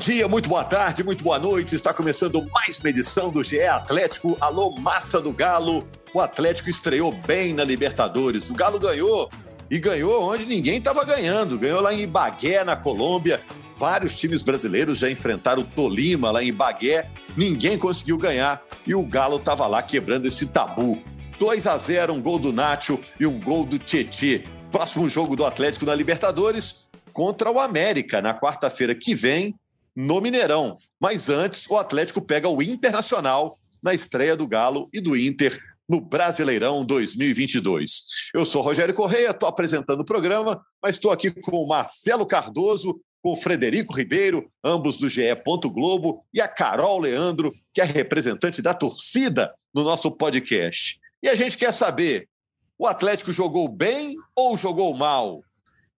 Dia, muito boa tarde, muito boa noite. Está começando mais uma edição do GE Atlético. Alô, massa do Galo. O Atlético estreou bem na Libertadores. O Galo ganhou e ganhou onde ninguém estava ganhando. Ganhou lá em Ibagué, na Colômbia. Vários times brasileiros já enfrentaram o Tolima lá em Ibagué. Ninguém conseguiu ganhar e o Galo estava lá quebrando esse tabu. 2 a 0, um gol do Nacho e um gol do Tietê. Próximo jogo do Atlético na Libertadores contra o América na quarta-feira que vem no Mineirão. Mas antes, o Atlético pega o Internacional na estreia do Galo e do Inter no Brasileirão 2022. Eu sou Rogério Correia, estou apresentando o programa, mas estou aqui com o Marcelo Cardoso, com o Frederico Ribeiro, ambos do GE. Globo, e a Carol Leandro, que é representante da torcida no nosso podcast. E a gente quer saber: o Atlético jogou bem ou jogou mal?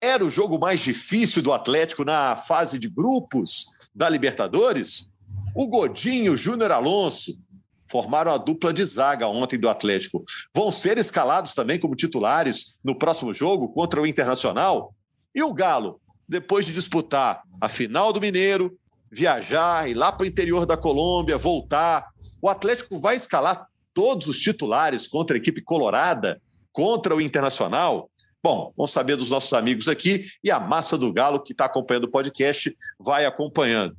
Era o jogo mais difícil do Atlético na fase de grupos da Libertadores? O Godinho Júnior Alonso formaram a dupla de zaga ontem do Atlético. Vão ser escalados também como titulares no próximo jogo contra o Internacional? E o Galo, depois de disputar a final do Mineiro, viajar, ir lá para o interior da Colômbia, voltar, o Atlético vai escalar todos os titulares contra a equipe colorada, contra o Internacional? Bom, vamos saber dos nossos amigos aqui e a massa do Galo, que está acompanhando o podcast, vai acompanhando.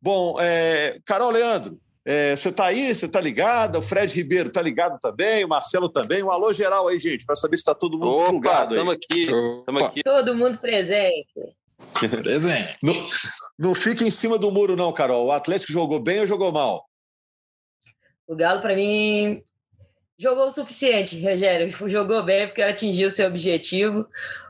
Bom, é, Carol Leandro, é, você está aí, você está ligado? O Fred Ribeiro está ligado também, o Marcelo também. Um alô geral aí, gente, para saber se está todo mundo Opa, plugado Estamos aqui, estamos aqui. Todo mundo presente. presente. Não, não fica em cima do muro, não, Carol. O Atlético jogou bem ou jogou mal? O Galo, para mim, Jogou o suficiente, Rogério. Jogou bem porque atingiu seu objetivo.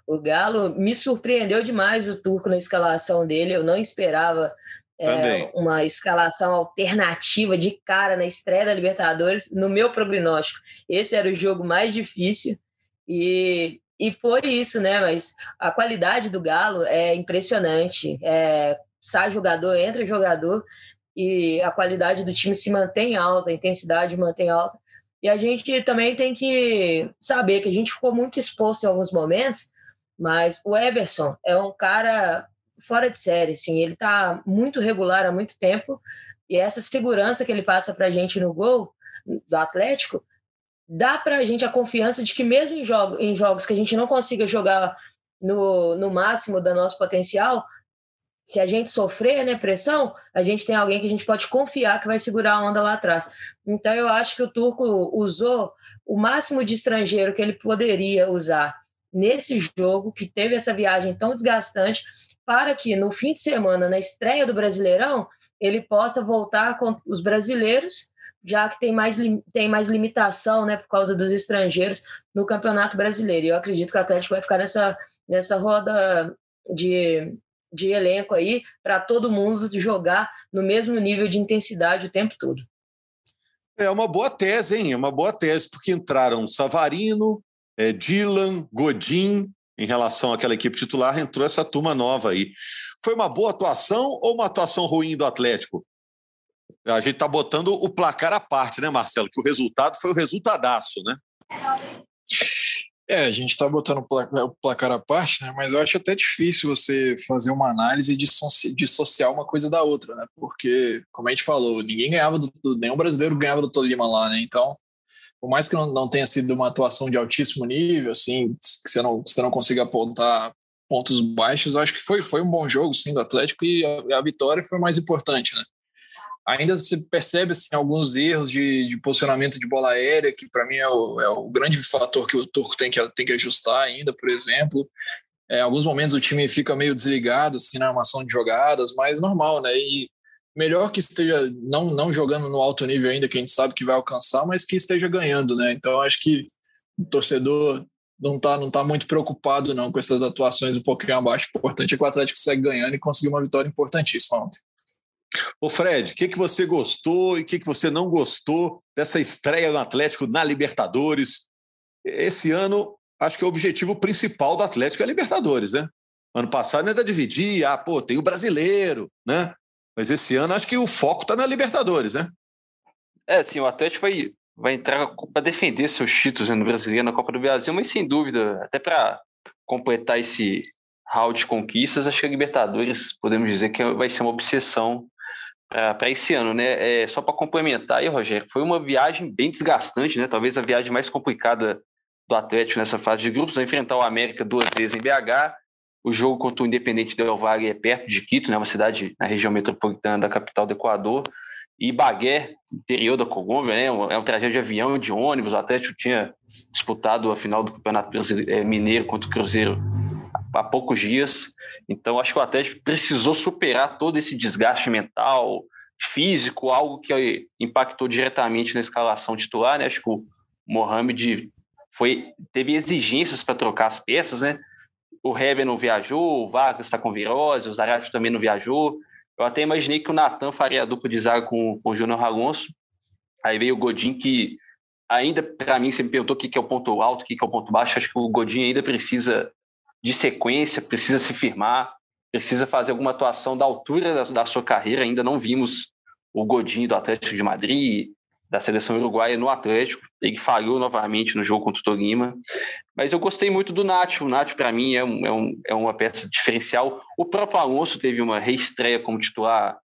O Galo me surpreendeu demais o Turco na escalação dele. Eu não esperava é, uma escalação alternativa de cara na estreia da Libertadores. No meu prognóstico, esse era o jogo mais difícil. E, e foi isso, né? Mas a qualidade do Galo é impressionante. É, sai jogador, entra jogador e a qualidade do time se mantém alta, a intensidade mantém alta. E a gente também tem que saber que a gente ficou muito exposto em alguns momentos, mas o Everson é um cara fora de série, assim, ele está muito regular há muito tempo, e essa segurança que ele passa para a gente no gol do Atlético dá para a gente a confiança de que mesmo em, jogo, em jogos que a gente não consiga jogar no, no máximo da nosso potencial, se a gente sofrer né, pressão, a gente tem alguém que a gente pode confiar que vai segurar a onda lá atrás. Então, eu acho que o Turco usou o máximo de estrangeiro que ele poderia usar nesse jogo, que teve essa viagem tão desgastante, para que no fim de semana, na estreia do Brasileirão, ele possa voltar com os brasileiros, já que tem mais, tem mais limitação né, por causa dos estrangeiros no Campeonato Brasileiro. E eu acredito que o Atlético vai ficar nessa, nessa roda de de elenco aí para todo mundo jogar no mesmo nível de intensidade o tempo todo. É uma boa tese, hein? É uma boa tese, porque entraram Savarino, é, Dylan, Godin, em relação àquela equipe titular, entrou essa turma nova aí. Foi uma boa atuação ou uma atuação ruim do Atlético? A gente está botando o placar à parte, né, Marcelo? Que o resultado foi o resultadaço, né? É, a gente está botando o placar à parte, né? Mas eu acho até difícil você fazer uma análise de dissociar uma coisa da outra, né? Porque, como a gente falou, ninguém ganhava do, nenhum brasileiro ganhava do Tolima lá, né? Então, por mais que não, não tenha sido uma atuação de altíssimo nível, assim, que você não, você não consiga apontar pontos baixos, eu acho que foi, foi um bom jogo, sim, do Atlético e a, a vitória foi mais importante, né? Ainda se percebe assim, alguns erros de, de posicionamento de bola aérea, que para mim é o, é o, grande fator que o Turco tem que, tem que ajustar ainda, por exemplo. É, alguns momentos o time fica meio desligado assim, na armação de jogadas, mas normal, né? E melhor que esteja não, não jogando no alto nível ainda, que a gente sabe que vai alcançar, mas que esteja ganhando, né? Então acho que o torcedor não tá, não tá muito preocupado não com essas atuações um pouquinho abaixo. O importante é que o Atlético segue ganhando e conseguiu uma vitória importantíssima ontem. Ô Fred, o que, que você gostou e o que, que você não gostou dessa estreia do Atlético na Libertadores? Esse ano, acho que é o objetivo principal do Atlético é a Libertadores, né? Ano passado ainda dividia, ah, pô, tem o brasileiro, né? Mas esse ano acho que o foco está na Libertadores, né? É, sim, o Atlético vai, vai entrar para defender seus títulos né, no brasileiro, na Copa do Brasil, mas sem dúvida, até para completar esse hall de conquistas, acho que a Libertadores, podemos dizer que vai ser uma obsessão para esse ano, né? É, só para complementar aí, Rogério, foi uma viagem bem desgastante, né? Talvez a viagem mais complicada do Atlético nessa fase de grupos, vai enfrentar o América duas vezes em BH. O jogo contra o Independente Del Valle é perto de Quito, né? Uma cidade na região metropolitana da capital do Equador. E Bagué, interior da Colômbia, né? É um trajeto de avião e de ônibus. O Atlético tinha disputado a final do Campeonato é, Mineiro contra o Cruzeiro há poucos dias. Então, acho que o Atlético precisou superar todo esse desgaste mental, físico, algo que impactou diretamente na escalação titular. Né? Acho que o Mohamed foi, teve exigências para trocar as peças, né? O Heber não viajou, o Vargas está com virose, o Zarate também não viajou. Eu até imaginei que o Natan faria a dupla de zaga com, com o Júnior Alonso. Aí veio o Godin, que ainda, para mim, você me perguntou o que é o ponto alto, o que é o ponto baixo. Acho que o Godin ainda precisa de sequência, precisa se firmar, precisa fazer alguma atuação da altura da, da sua carreira. Ainda não vimos o Godinho do Atlético de Madrid, da seleção uruguaia no Atlético. Ele falhou novamente no jogo contra o Tolima. Mas eu gostei muito do Nacho. O Nacho, para mim, é, um, é, um, é uma peça diferencial. O próprio Alonso teve uma reestreia como titular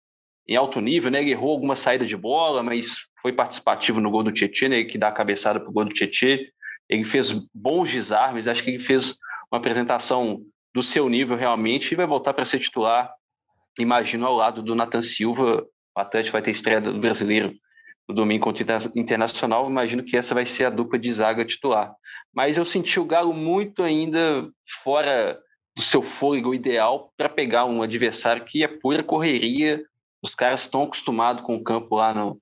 em alto nível, né? Ele errou alguma saída de bola, mas foi participativo no gol do Tietchan, né? Que dá a cabeçada para o gol do Tietchan. Ele fez bons desarmes, acho que ele fez uma apresentação do seu nível realmente e vai voltar para ser titular, imagino, ao lado do Nathan Silva. O Atlético vai ter estreia do brasileiro no domingo contra o Internacional. Imagino que essa vai ser a dupla de zaga titular. Mas eu senti o Galo muito ainda fora do seu fôlego ideal para pegar um adversário que é pura correria. Os caras estão acostumados com o campo lá no,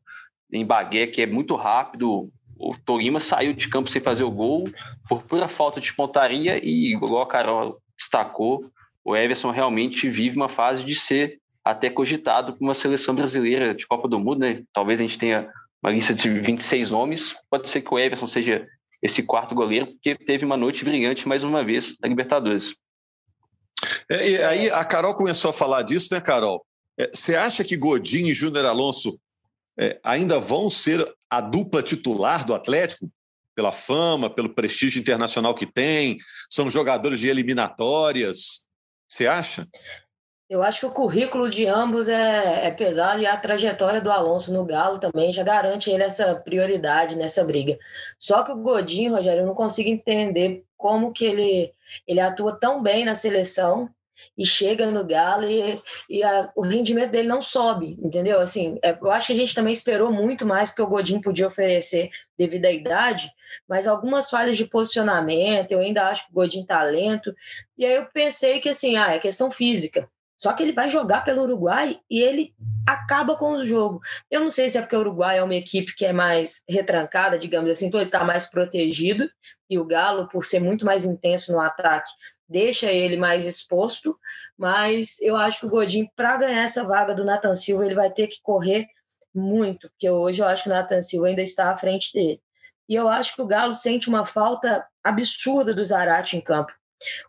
em Bagué, que é muito rápido, o Tolima saiu de campo sem fazer o gol por pura falta de pontaria e, igual a Carol destacou, o Everson realmente vive uma fase de ser até cogitado para uma seleção brasileira de Copa do Mundo, né? Talvez a gente tenha uma lista de 26 nomes, pode ser que o Everson seja esse quarto goleiro, porque teve uma noite brilhante mais uma vez na Libertadores. É, e aí a Carol começou a falar disso, né, Carol? É, você acha que Godinho e Júnior Alonso é, ainda vão ser a dupla titular do Atlético, pela fama, pelo prestígio internacional que tem, são jogadores de eliminatórias. Você acha? Eu acho que o currículo de ambos é, é, pesado e a trajetória do Alonso no Galo também já garante ele essa prioridade nessa briga. Só que o Godinho, Rogério, eu não consigo entender como que ele, ele atua tão bem na seleção e chega no Galo e, e a, o rendimento dele não sobe, entendeu? Assim, é, eu acho que a gente também esperou muito mais que o Godinho podia oferecer devido à idade, mas algumas falhas de posicionamento, eu ainda acho que o Godinho tá lento, e aí eu pensei que assim, ah, é questão física. Só que ele vai jogar pelo Uruguai e ele acaba com o jogo. Eu não sei se é porque o Uruguai é uma equipe que é mais retrancada, digamos assim, então ele está mais protegido, e o Galo, por ser muito mais intenso no ataque, deixa ele mais exposto, mas eu acho que o Godinho, para ganhar essa vaga do Nathan Silva, ele vai ter que correr muito, porque hoje eu acho que o Nathan Silva ainda está à frente dele. E eu acho que o Galo sente uma falta absurda do Zarate em campo.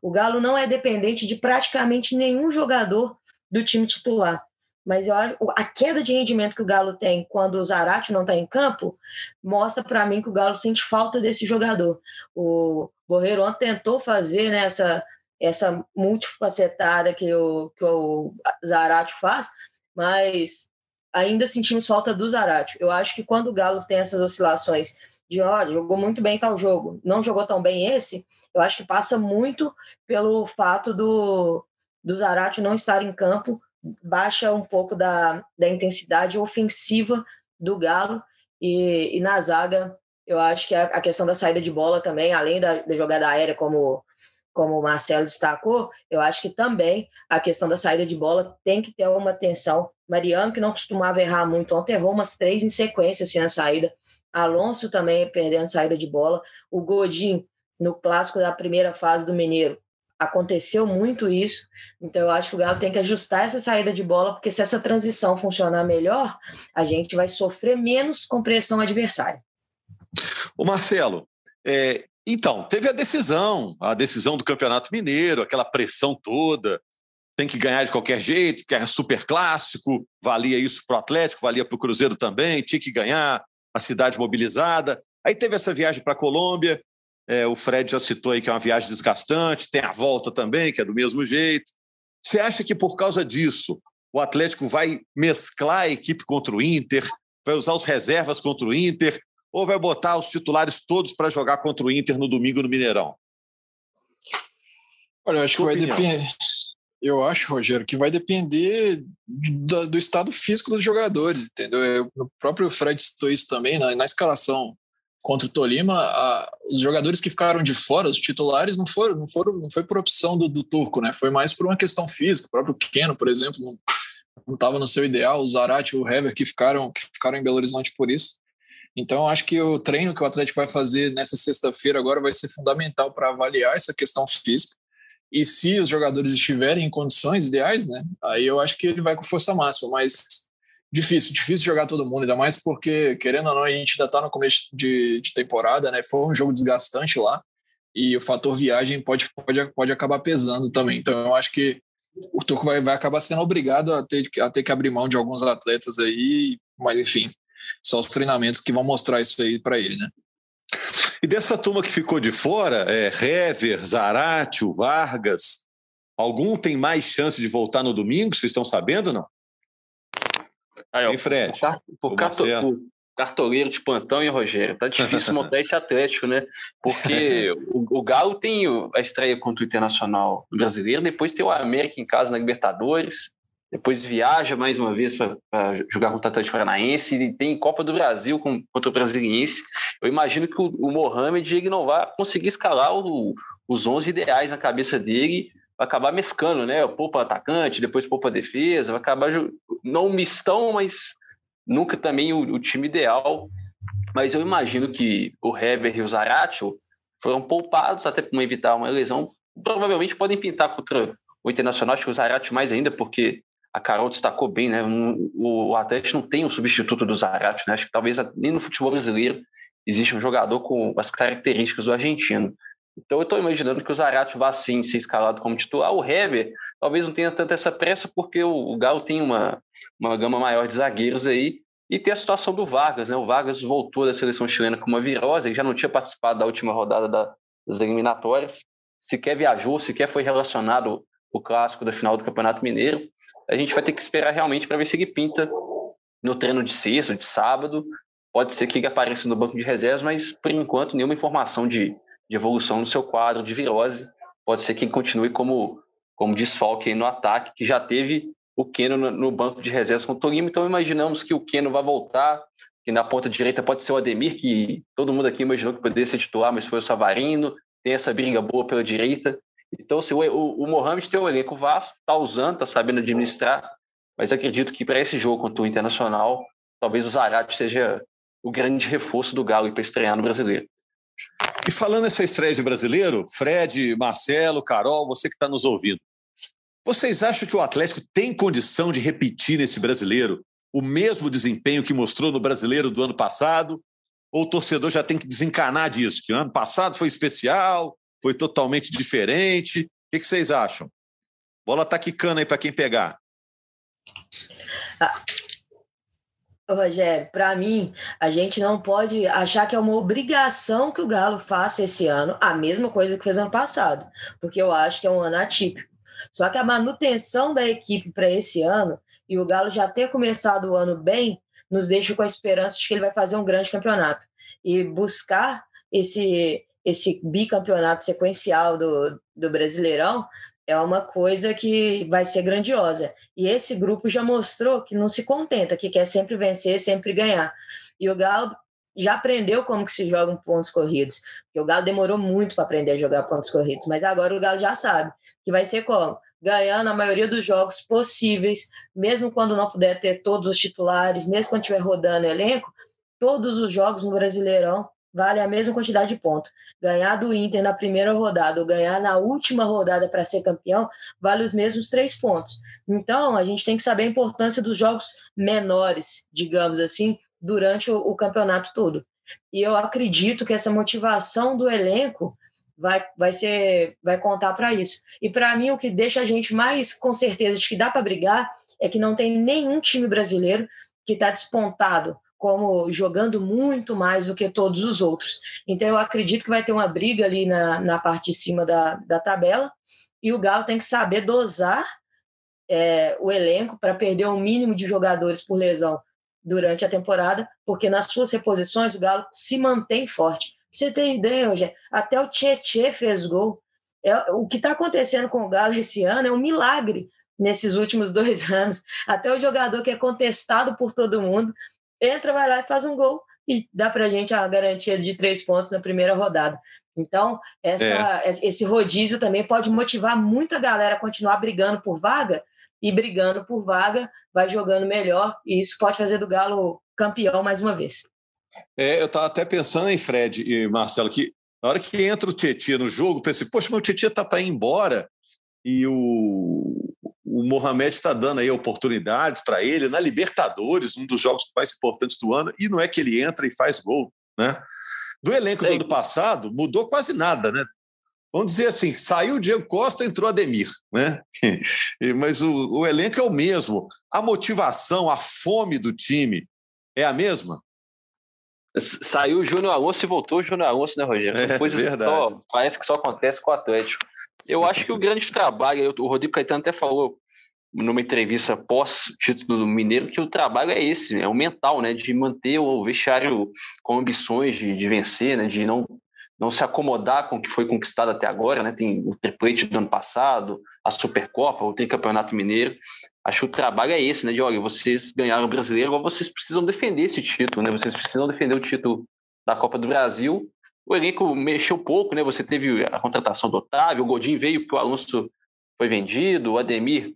O Galo não é dependente de praticamente nenhum jogador do time titular. Mas eu, a queda de rendimento que o Galo tem quando o Zarate não está em campo mostra para mim que o Galo sente falta desse jogador. O Borreiro ontem tentou fazer né, essa, essa multifacetada que o, que o Zarate faz, mas ainda sentimos falta do Zarate. Eu acho que quando o Galo tem essas oscilações de olha, jogou muito bem tal jogo, não jogou tão bem esse, eu acho que passa muito pelo fato do, do Zarate não estar em campo baixa um pouco da, da intensidade ofensiva do Galo e, e na zaga eu acho que a, a, questão da saída de bola também, além da, da jogada aérea, como, como o Marcelo destacou, eu acho que também a questão da saída de bola tem que ter uma atenção. Mariano, que não costumava errar muito, ontem errou umas três em sequência assim, na saída. Alonso também perdendo saída de bola. O Godin no clássico da primeira fase do Mineiro aconteceu muito isso, então eu acho que o Galo tem que ajustar essa saída de bola, porque se essa transição funcionar melhor, a gente vai sofrer menos com pressão adversária. O Marcelo, é, então, teve a decisão, a decisão do Campeonato Mineiro, aquela pressão toda, tem que ganhar de qualquer jeito, que é super clássico, valia isso para o Atlético, valia para o Cruzeiro também, tinha que ganhar, a cidade mobilizada. Aí teve essa viagem para a Colômbia, é, o Fred já citou aí que é uma viagem desgastante, tem a volta também, que é do mesmo jeito. Você acha que por causa disso o Atlético vai mesclar a equipe contra o Inter, vai usar os reservas contra o Inter, ou vai botar os titulares todos para jogar contra o Inter no domingo no Mineirão? Olha, eu acho que vai depender. Eu acho, Rogério, que vai depender do, do, estado físico dos jogadores, entendeu? Eu, o próprio Fred citou isso também na, na escalação contra o Tolima, a, os jogadores que ficaram de fora, os titulares, não foram, não foram, não foi por opção do, do turco, né? Foi mais por uma questão física. O próprio Keno, por exemplo, não estava no seu ideal. O Zarate, o Hever, que ficaram, que ficaram em Belo Horizonte por isso. Então, acho que o treino que o Atlético vai fazer nessa sexta-feira agora vai ser fundamental para avaliar essa questão física. E se os jogadores estiverem em condições ideais, né? Aí eu acho que ele vai com força máxima. Mas difícil, difícil jogar todo mundo, ainda mais porque, querendo ou não, a gente ainda está no começo de, de, temporada, né? Foi um jogo desgastante lá e o fator viagem pode, pode, pode acabar pesando também. Então, eu acho que o Turco vai, vai acabar sendo obrigado a ter, a ter que abrir mão de alguns atletas aí, mas enfim, só os treinamentos que vão mostrar isso aí para ele, né? E dessa turma que ficou de fora, é, Hever, Zaratio, Vargas, algum tem mais chance de voltar no domingo? Vocês estão sabendo não? Aí, ó, Fred. Por, carto, por cartoleiro de plantão e Rogério, tá difícil montar esse Atlético, né? Porque o, o, Galo tem a estreia contra o Internacional brasileiro, depois tem o América em casa na Libertadores, depois viaja mais uma vez para jogar contra o Atlético Paranaense e tem Copa do Brasil com, contra o Brasiliense. Eu imagino que o, o Mohamed ele não vai conseguir escalar o, os 11 ideais na cabeça dele vai acabar mescando, né? Poupa atacante, depois poupa defesa, vai acabar não mistão, mas nunca também o, o, time ideal. Mas eu imagino que o Hever e o Zaratio foram poupados até para evitar uma lesão. Provavelmente podem pintar contra o Internacional, acho que o Zaratio mais ainda, porque a Carol destacou bem, né? O, o Atlético não tem um substituto do Zaratio, né? Acho que talvez nem no futebol brasileiro existe um jogador com as características do argentino. Então eu estou imaginando que o Zarate vá sim ser escalado como titular. O Hever talvez não tenha tanta essa pressa, porque o, Galo tem uma, uma gama maior de zagueiros aí. E tem a situação do Vargas, né? O Vargas voltou da seleção chilena com uma virose, ele já não tinha participado da última rodada da, das eliminatórias, sequer viajou, sequer foi relacionado o clássico da final do Campeonato Mineiro. A gente vai ter que esperar realmente para ver se ele pinta no treino de sexta, de sábado. Pode ser que ele apareça no banco de reservas, mas por enquanto nenhuma informação de de evolução no seu quadro de virose. Pode ser que continue como, como desfalque no ataque, que já teve o Keno no, banco de reservas com o Tolima. Então imaginamos que o Keno vai voltar, que na ponta direita pode ser o Ademir, que todo mundo aqui imaginou que poderia ser titular, mas foi o Savarino. Tem essa briga boa pela direita. Então, se o, o, o Mohamed tem um elenco vasto, está usando, está sabendo administrar, mas acredito que para esse jogo contra o Internacional, talvez o Zarate seja o grande reforço do Galo para estrear no Brasileiro. E falando nessa estreia de brasileiro, Fred, Marcelo, Carol, você que está nos ouvindo, vocês acham que o Atlético tem condição de repetir nesse brasileiro o mesmo desempenho que mostrou no brasileiro do ano passado? Ou o torcedor já tem que desencanar disso? Que o ano passado foi especial, foi totalmente diferente. O que, que vocês acham? Bola tá quicando aí para quem pegar. Rogério, para mim, a gente não pode achar que é uma obrigação que o Galo faça esse ano a mesma coisa que fez ano passado, porque eu acho que é um ano atípico. Só que a manutenção da equipe para esse ano e o Galo já ter começado o ano bem nos deixa com a esperança de que ele vai fazer um grande campeonato e buscar esse esse bicampeonato sequencial do, do Brasileirão é uma coisa que vai ser grandiosa. E esse grupo já mostrou que não se contenta, que quer sempre vencer, sempre ganhar. E o Galo já aprendeu como que se jogam pontos corridos, porque o Galo demorou muito para aprender a jogar pontos corridos, mas agora o Galo já sabe que vai ser como ganhando a maioria dos jogos possíveis, mesmo quando não puder ter todos os titulares, mesmo quando estiver rodando elenco, todos os jogos no Brasileirão vale a mesma quantidade de pontos. Ganhar do Inter na primeira rodada ou ganhar na última rodada para ser campeão vale os mesmos três pontos. Então, a gente tem que saber a importância dos jogos menores, digamos assim, durante o, o campeonato todo. E eu acredito que essa motivação do elenco vai, vai ser vai contar para isso. E para mim o que deixa a gente mais com certeza de que dá para brigar é que não tem nenhum time brasileiro que está despontado como jogando muito mais do que todos os outros. Então eu acredito que vai ter uma briga ali na, na parte de cima da, da tabela e o Galo tem que saber dosar é, o elenco para perder o mínimo de jogadores por lesão durante a temporada, porque nas suas reposições o Galo se mantém forte. Pra você ter ideia, Rogério, até o Tietê fez gol. É, o que está acontecendo com o Galo esse ano é um milagre nesses últimos dois anos. Até o jogador que é contestado por todo mundo entra, vai lá e faz um gol e dá para a gente a garantia de três pontos na primeira rodada. Então, essa, é. esse rodízio também pode motivar muito a galera a continuar brigando por vaga, e brigando por vaga, vai jogando melhor, e isso pode fazer do Galo campeão mais uma vez. É, eu estava até pensando em Fred e Marcelo, que na hora que entra o Tietchan no jogo, pensei, poxa, mas o Tietchan está para ir embora e o, o Mohamed está dando aí oportunidades para ele na Libertadores, um dos jogos mais importantes do ano, e não é que ele entra e faz gol, né? Do elenco do ano passado, mudou quase nada, né? Vamos dizer assim, saiu o Diego Costa, entrou Ademir, né? Mas o, o elenco é o mesmo. A motivação, a fome do time é a mesma? Saiu o Júnior Alonso e voltou o Júnior Alonso, né, Rogério? É, Coisas verdade. Só, parece que só acontece com o Atlético. Eu acho que o grande trabalho, o Rodrigo Caetano até falou numa entrevista pós-título do Mineiro que o trabalho é esse, é o mental, né, de manter o vestiário com ambições de, de vencer, né, de não não se acomodar com o que foi conquistado até agora, né? Tem o triplete do ano passado, a Supercopa, o Tricampeonato Mineiro. Acho que o trabalho é esse, né? De olha, vocês ganharam o brasileiro, agora vocês precisam defender esse título, né? Vocês precisam defender o título da Copa do Brasil. O elenco mexeu pouco, né? Você teve a contratação do Otávio, o Godinho veio porque o Alonso foi vendido, o Ademir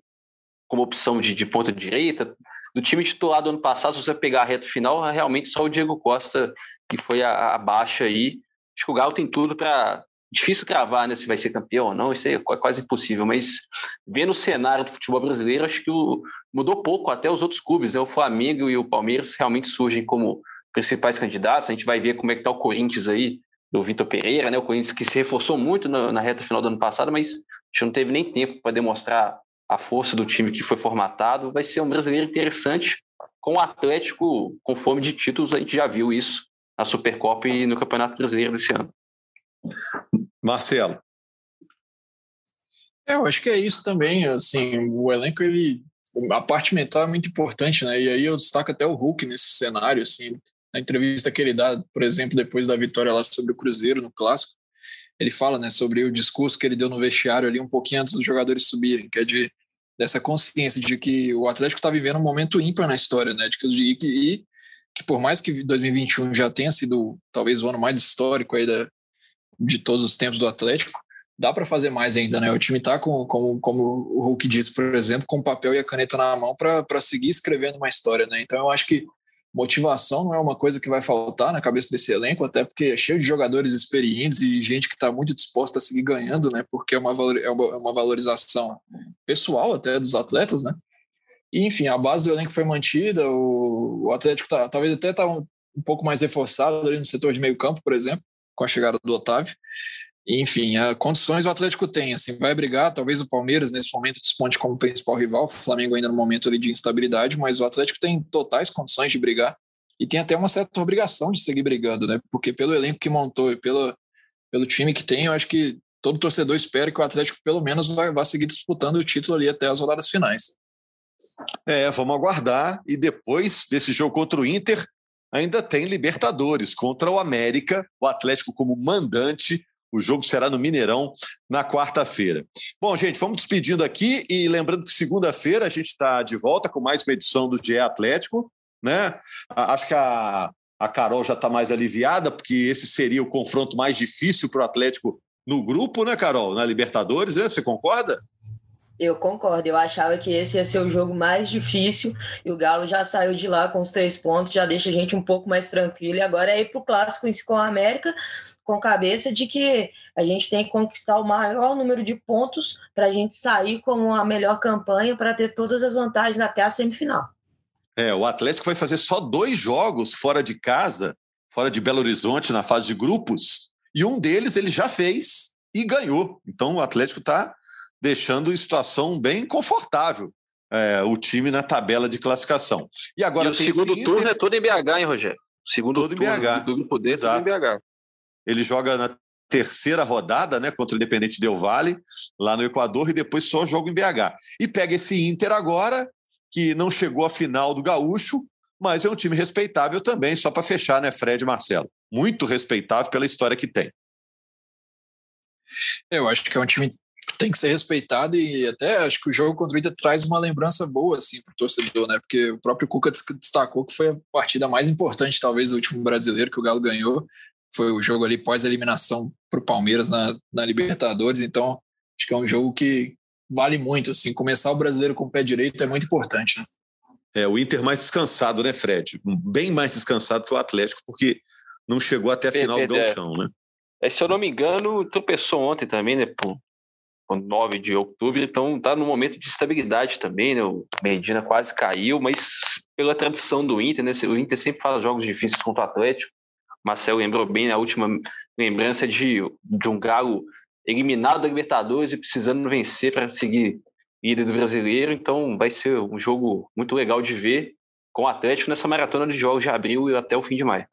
como opção de, de ponta direita. Do time titular do ano passado, se você pegar a reta final, realmente só o Diego Costa que foi a, a baixa aí Acho que o Galo tem tudo para. Difícil cravar né, se vai ser campeão ou não, isso é quase impossível, mas vendo o cenário do futebol brasileiro, acho que o, mudou pouco até os outros clubes. Né? O Flamengo e o Palmeiras realmente surgem como principais candidatos. A gente vai ver como é que está o Corinthians aí, do Vitor Pereira, né? o Corinthians que se reforçou muito na, na reta final do ano passado, mas a gente não teve nem tempo para demonstrar a força do time que foi formatado. Vai ser um brasileiro interessante, com o Atlético com fome de títulos, a gente já viu isso na Supercopa e no Campeonato Brasileiro desse ano. Marcelo. É, eu acho que é isso também. Assim, o elenco, ele, a parte mental é muito importante, né? E aí eu destaco até o Hulk nesse cenário, assim, na entrevista que ele dá, por exemplo, depois da vitória lá sobre o Cruzeiro no clássico, ele fala, né, sobre o discurso que ele deu no vestiário ali um pouquinho antes dos jogadores subirem, que é de dessa consciência de que o Atlético está vivendo um momento ímpar na história, né? De que, e que por mais que 2021 já tenha sido talvez o ano mais histórico aí da, de todos os tempos do Atlético, dá para fazer mais ainda, né? O time está com, com, como o Hulk disse, por exemplo, com o papel e a caneta na mão para seguir escrevendo uma história, né? Então eu acho que motivação não é uma coisa que vai faltar na cabeça desse elenco, até porque é cheio de jogadores experientes e gente que está muito disposta a seguir ganhando, né? Porque é uma, é uma valorização pessoal até dos atletas, né? E, enfim, a base do elenco foi mantida, o, o Atlético tá, talvez até está um, um, pouco mais reforçado ali no setor de meio campo, por exemplo, com a chegada do Otávio. E, enfim, a, condições o Atlético tem, assim, vai brigar, talvez o Palmeiras nesse momento desponte como principal rival, o Flamengo ainda no momento ali de instabilidade, mas o Atlético tem totais condições de brigar e tem até uma certa obrigação de seguir brigando, né? Porque pelo elenco que montou e pelo, pelo time que tem, eu acho que todo torcedor espera que o Atlético pelo menos vai, seguir disputando o título ali até as rodadas finais. É, vamos aguardar. E depois desse jogo contra o Inter, ainda tem Libertadores contra o América, o Atlético como mandante. O jogo será no Mineirão na quarta-feira. Bom, gente, vamos despedindo aqui e lembrando que segunda-feira a gente está de volta com mais uma edição do GE Atlético. Né? Acho que a, a Carol já está mais aliviada, porque esse seria o confronto mais difícil para o Atlético no grupo, né, Carol? Na Libertadores, né? Você concorda? Eu concordo, eu achava que esse ia ser o jogo mais difícil e o Galo já saiu de lá com os três pontos, já deixa a gente um pouco mais tranquilo. E agora é ir para o clássico com a América, com cabeça de que a gente tem que conquistar o maior número de pontos para a gente sair como a melhor campanha para ter todas as vantagens até a semifinal. É, o Atlético vai fazer só dois jogos fora de casa, fora de Belo Horizonte, na fase de grupos, e um deles ele já fez e ganhou. Então o Atlético está deixando em situação bem confortável é, o time na tabela de classificação. E agora e o segundo turno Inter... é todo em BH, hein, Rogério? O segundo todo turno em BH. do grupo D é todo em BH. Ele joga na terceira rodada, né, contra o Independente Del Vale, lá no Equador, e depois só joga em BH. E pega esse Inter agora, que não chegou à final do Gaúcho, mas é um time respeitável também, só para fechar, né, Fred e Marcelo? Muito respeitável pela história que tem. Eu acho que é um time tem que ser respeitado e até acho que o jogo contra o Inter traz uma lembrança boa assim para o torcedor, né? Porque o próprio Cuca destacou que foi a partida mais importante, talvez, do último brasileiro que o Galo ganhou. Foi o jogo ali pós-eliminação para o Palmeiras na, na Libertadores. Então, acho que é um jogo que vale muito. Assim, começar o brasileiro com o pé direito é muito importante, né? É, o Inter mais descansado, né, Fred? Bem mais descansado que o Atlético, porque não chegou até a final do Gauchão, né? É, se eu não me engano, tropeçou ontem também, né? 9 de outubro, então está no momento de estabilidade também, né? O Medina quase caiu, mas pela tradição do Inter, né? O Inter sempre faz jogos difíceis contra o Atlético. Marcelo lembrou bem a última lembrança de, de um Galo eliminado da Libertadores e precisando vencer para seguir líder do brasileiro. Então vai ser um jogo muito legal de ver com o Atlético nessa maratona de jogos de abril e até o fim de maio.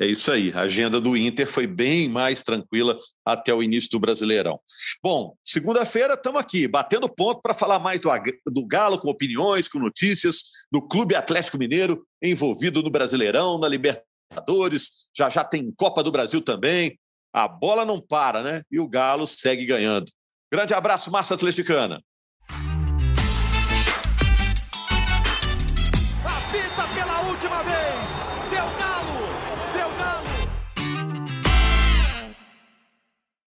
É isso aí. A agenda do Inter foi bem mais tranquila até o início do Brasileirão. Bom, segunda-feira estamos aqui, batendo ponto para falar mais do, do Galo, com opiniões, com notícias do Clube Atlético Mineiro envolvido no Brasileirão, na Libertadores. Já já tem Copa do Brasil também. A bola não para, né? E o Galo segue ganhando. Grande abraço, Massa Atleticana.